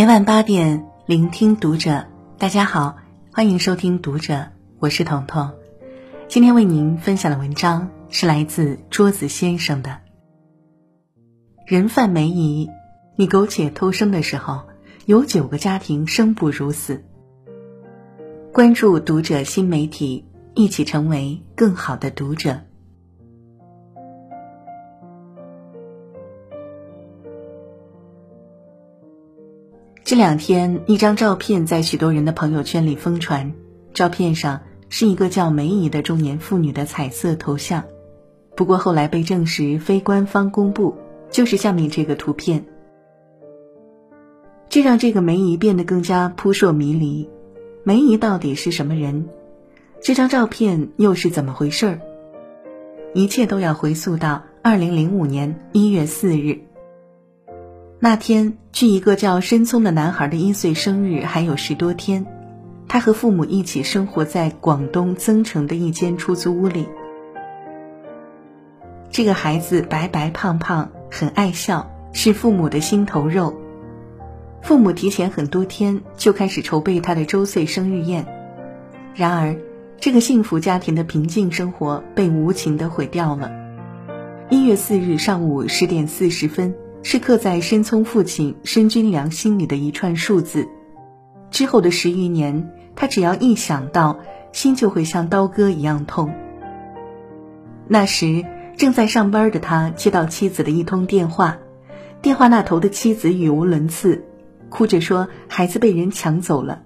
每晚八点，聆听读者。大家好，欢迎收听读者，我是彤彤。今天为您分享的文章是来自桌子先生的。人贩梅姨，你苟且偷生的时候，有九个家庭生不如死。关注读者新媒体，一起成为更好的读者。这两天，一张照片在许多人的朋友圈里疯传。照片上是一个叫梅姨的中年妇女的彩色头像，不过后来被证实非官方公布，就是下面这个图片。这让这个梅姨变得更加扑朔迷离。梅姨到底是什么人？这张照片又是怎么回事儿？一切都要回溯到二零零五年一月四日。那天，距一个叫申聪的男孩的一岁生日还有十多天，他和父母一起生活在广东增城的一间出租屋里。这个孩子白白胖胖，很爱笑，是父母的心头肉。父母提前很多天就开始筹备他的周岁生日宴。然而，这个幸福家庭的平静生活被无情的毁掉了。一月四日上午十点四十分。是刻在申聪父亲申军良心里的一串数字。之后的十余年，他只要一想到，心就会像刀割一样痛。那时正在上班的他接到妻子的一通电话，电话那头的妻子语无伦次，哭着说孩子被人抢走了，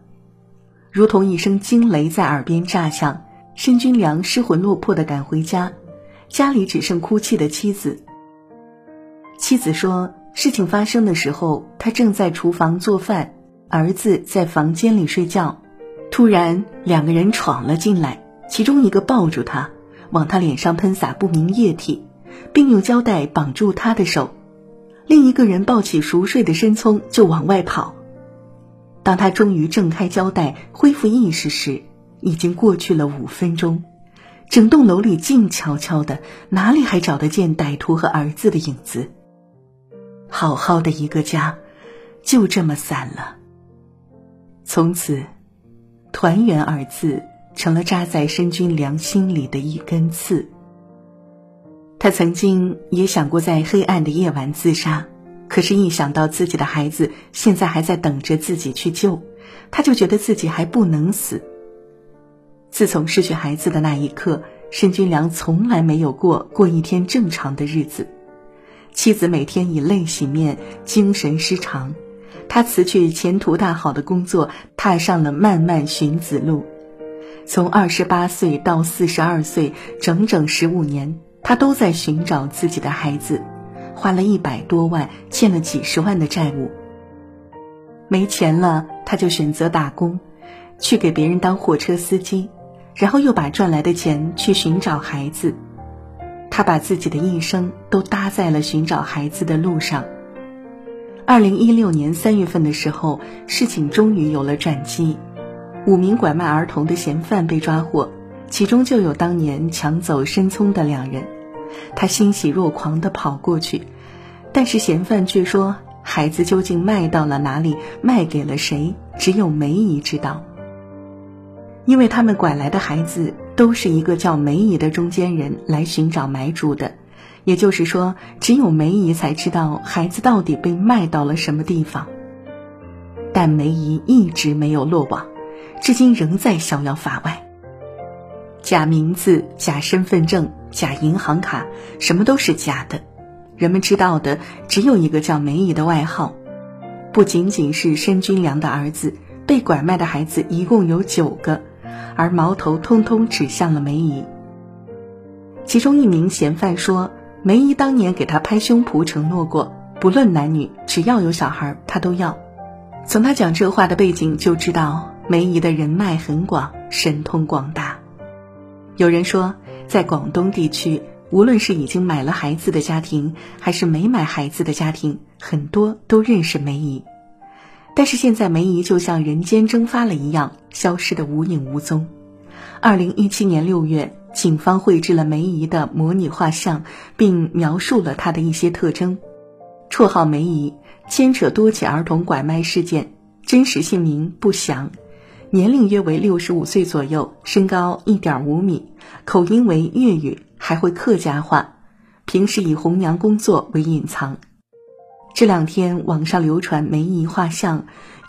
如同一声惊雷在耳边炸响。申军良失魂落魄地赶回家，家里只剩哭泣的妻子。妻子说：“事情发生的时候，他正在厨房做饭，儿子在房间里睡觉。突然，两个人闯了进来，其中一个抱住他，往他脸上喷洒不明液体，并用胶带绑住他的手；另一个人抱起熟睡的申聪就往外跑。当他终于挣开胶带，恢复意识时，已经过去了五分钟。整栋楼里静悄悄的，哪里还找得见歹徒和儿子的影子？”好好的一个家，就这么散了。从此，“团圆”二字成了扎在申军良心里的一根刺。他曾经也想过在黑暗的夜晚自杀，可是，一想到自己的孩子现在还在等着自己去救，他就觉得自己还不能死。自从失去孩子的那一刻，申军良从来没有过过一天正常的日子。妻子每天以泪洗面，精神失常。他辞去前途大好的工作，踏上了漫漫寻子路。从二十八岁到四十二岁，整整十五年，他都在寻找自己的孩子，花了一百多万，欠了几十万的债务。没钱了，他就选择打工，去给别人当货车司机，然后又把赚来的钱去寻找孩子。他把自己的一生都搭在了寻找孩子的路上。二零一六年三月份的时候，事情终于有了转机，五名拐卖儿童的嫌犯被抓获，其中就有当年抢走申聪的两人。他欣喜若狂地跑过去，但是嫌犯却说，孩子究竟卖到了哪里，卖给了谁，只有梅姨知道。因为他们拐来的孩子。都是一个叫梅姨的中间人来寻找买主的，也就是说，只有梅姨才知道孩子到底被卖到了什么地方。但梅姨一直没有落网，至今仍在逍遥法外。假名字、假身份证、假银行卡，什么都是假的。人们知道的只有一个叫梅姨的外号。不仅仅是申军良的儿子，被拐卖的孩子一共有九个。而矛头通通指向了梅姨。其中一名嫌犯说：“梅姨当年给他拍胸脯承诺过，不论男女，只要有小孩，他都要。”从他讲这话的背景就知道，梅姨的人脉很广，神通广大。有人说，在广东地区，无论是已经买了孩子的家庭，还是没买孩子的家庭，很多都认识梅姨。但是现在梅姨就像人间蒸发了一样，消失的无影无踪。二零一七年六月，警方绘制了梅姨的模拟画像，并描述了她的一些特征：绰号梅姨，牵扯多起儿童拐卖事件，真实姓名不详，年龄约为六十五岁左右，身高一点五米，口音为粤语，还会客家话，平时以红娘工作为隐藏。这两天网上流传梅姨画像。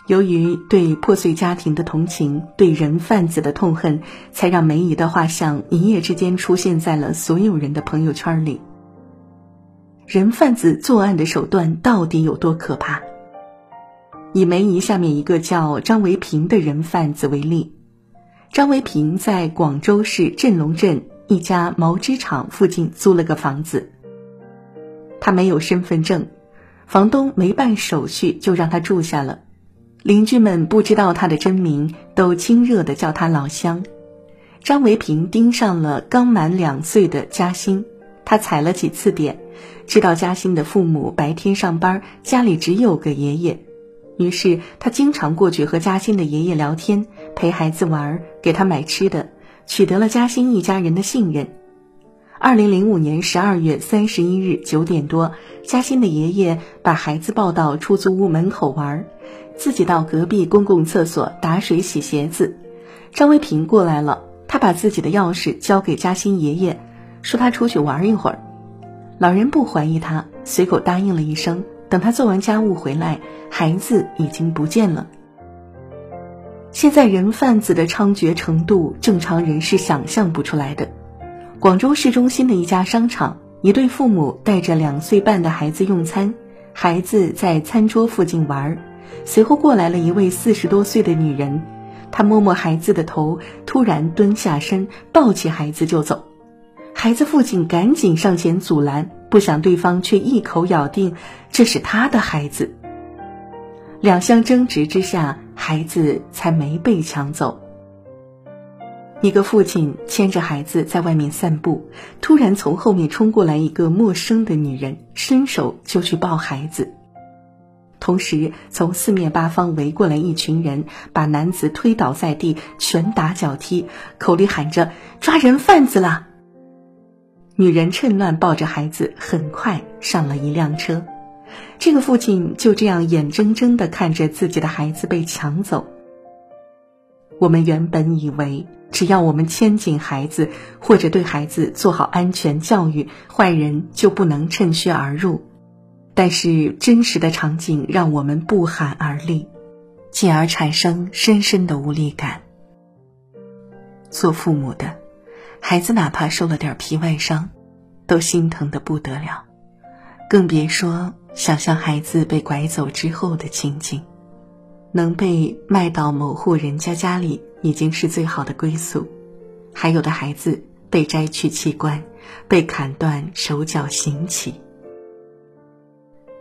由于对破碎家庭的同情，对人贩子的痛恨，才让梅姨的画像一夜之间出现在了所有人的朋友圈里。人贩子作案的手段到底有多可怕？以梅姨下面一个叫张维平的人贩子为例，张维平在广州市镇龙镇一家毛织厂附近租了个房子，他没有身份证，房东没办手续就让他住下了。邻居们不知道他的真名，都亲热地叫他老乡。张维平盯上了刚满两岁的嘉欣，他踩了几次点，知道嘉欣的父母白天上班，家里只有个爷爷，于是他经常过去和嘉欣的爷爷聊天，陪孩子玩，给他买吃的，取得了嘉欣一家人的信任。二零零五年十二月三十一日九点多，嘉欣的爷爷把孩子抱到出租屋门口玩。自己到隔壁公共厕所打水洗鞋子，张维平过来了，他把自己的钥匙交给嘉欣爷爷，说他出去玩一会儿。老人不怀疑他，随口答应了一声。等他做完家务回来，孩子已经不见了。现在人贩子的猖獗程度，正常人是想象不出来的。广州市中心的一家商场，一对父母带着两岁半的孩子用餐，孩子在餐桌附近玩儿。随后过来了一位四十多岁的女人，她摸摸孩子的头，突然蹲下身抱起孩子就走。孩子父亲赶紧上前阻拦，不想对方却一口咬定这是他的孩子。两相争执之下，孩子才没被抢走。一个父亲牵着孩子在外面散步，突然从后面冲过来一个陌生的女人，伸手就去抱孩子。同时，从四面八方围过来一群人，把男子推倒在地，拳打脚踢，口里喊着“抓人贩子了”。女人趁乱抱着孩子，很快上了一辆车。这个父亲就这样眼睁睁地看着自己的孩子被抢走。我们原本以为，只要我们牵紧孩子，或者对孩子做好安全教育，坏人就不能趁虚而入。但是真实的场景让我们不寒而栗，进而产生深深的无力感。做父母的，孩子哪怕受了点皮外伤，都心疼的不得了，更别说想象孩子被拐走之后的情景。能被卖到某户人家家里已经是最好的归宿，还有的孩子被摘去器官，被砍断手脚行乞。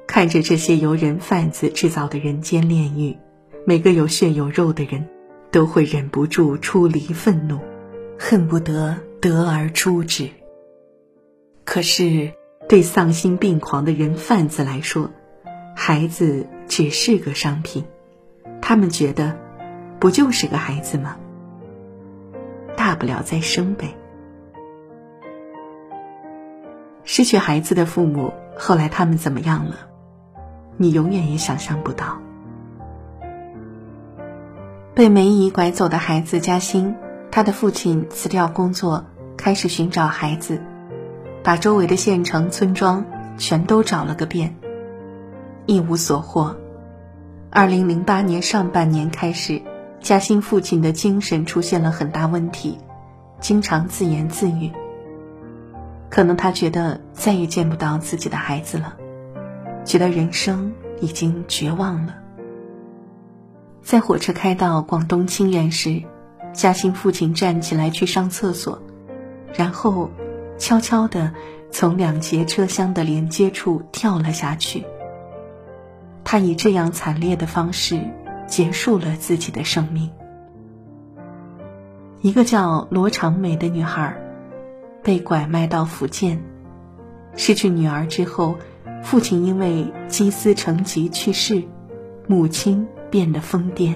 看着这些由人贩子制造的人间炼狱，每个有血有肉的人，都会忍不住出离愤怒，恨不得得而诛之。可是，对丧心病狂的人贩子来说，孩子只是个商品，他们觉得，不就是个孩子吗？大不了再生呗。失去孩子的父母，后来他们怎么样了？你永远也想象不到，被梅姨拐走的孩子嘉欣，他的父亲辞掉工作，开始寻找孩子，把周围的县城村庄全都找了个遍，一无所获。二零零八年上半年开始，嘉兴父亲的精神出现了很大问题，经常自言自语。可能他觉得再也见不到自己的孩子了。觉得人生已经绝望了。在火车开到广东清远时，嘉兴父亲站起来去上厕所，然后悄悄地从两节车厢的连接处跳了下去。他以这样惨烈的方式结束了自己的生命。一个叫罗长美的女孩，被拐卖到福建，失去女儿之后。父亲因为积思成疾去世，母亲变得疯癫。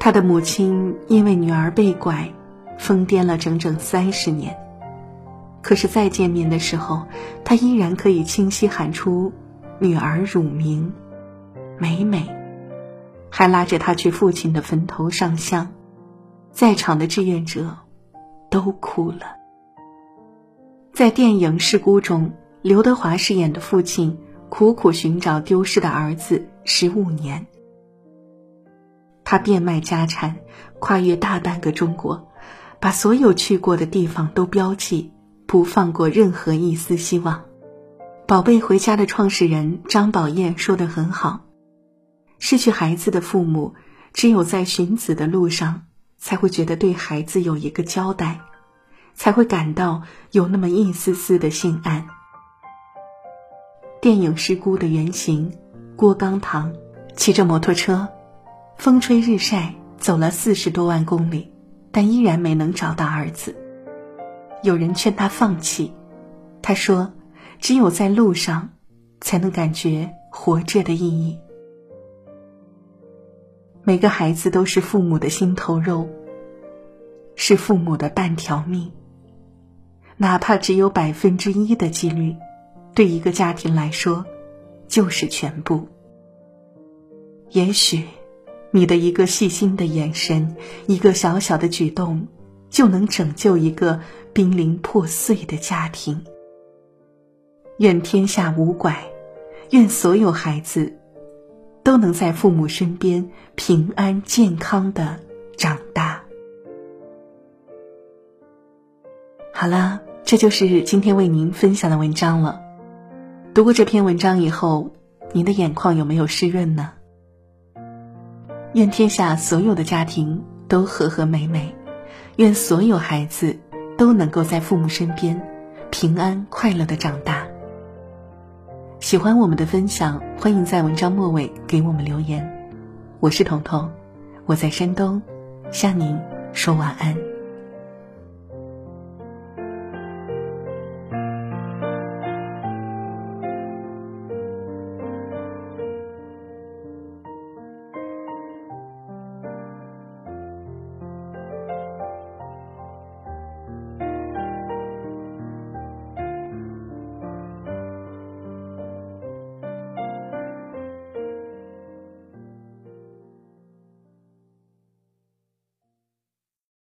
他的母亲因为女儿被拐，疯癫了整整三十年。可是再见面的时候，他依然可以清晰喊出：“女儿乳名美美，还拉着她去父亲的坟头上香，在场的志愿者都哭了。在电影《失孤》中，刘德华饰演的父亲苦苦寻找丢失的儿子十五年，他变卖家产，跨越大半个中国，把所有去过的地方都标记，不放过任何一丝希望。宝贝回家的创始人张宝燕说的很好：“失去孩子的父母，只有在寻子的路上，才会觉得对孩子有一个交代，才会感到有那么一丝丝的心安。”电影《失孤》的原型郭刚堂，骑着摩托车，风吹日晒走了四十多万公里，但依然没能找到儿子。有人劝他放弃，他说。只有在路上，才能感觉活着的意义。每个孩子都是父母的心头肉，是父母的半条命。哪怕只有百分之一的几率，对一个家庭来说，就是全部。也许，你的一个细心的眼神，一个小小的举动，就能拯救一个濒临破碎的家庭。愿天下无拐，愿所有孩子都能在父母身边平安健康的长大。好了，这就是今天为您分享的文章了。读过这篇文章以后，您的眼眶有没有湿润呢？愿天下所有的家庭都和和美美，愿所有孩子都能够在父母身边平安快乐的长大。喜欢我们的分享，欢迎在文章末尾给我们留言。我是彤彤，我在山东，向您说晚安。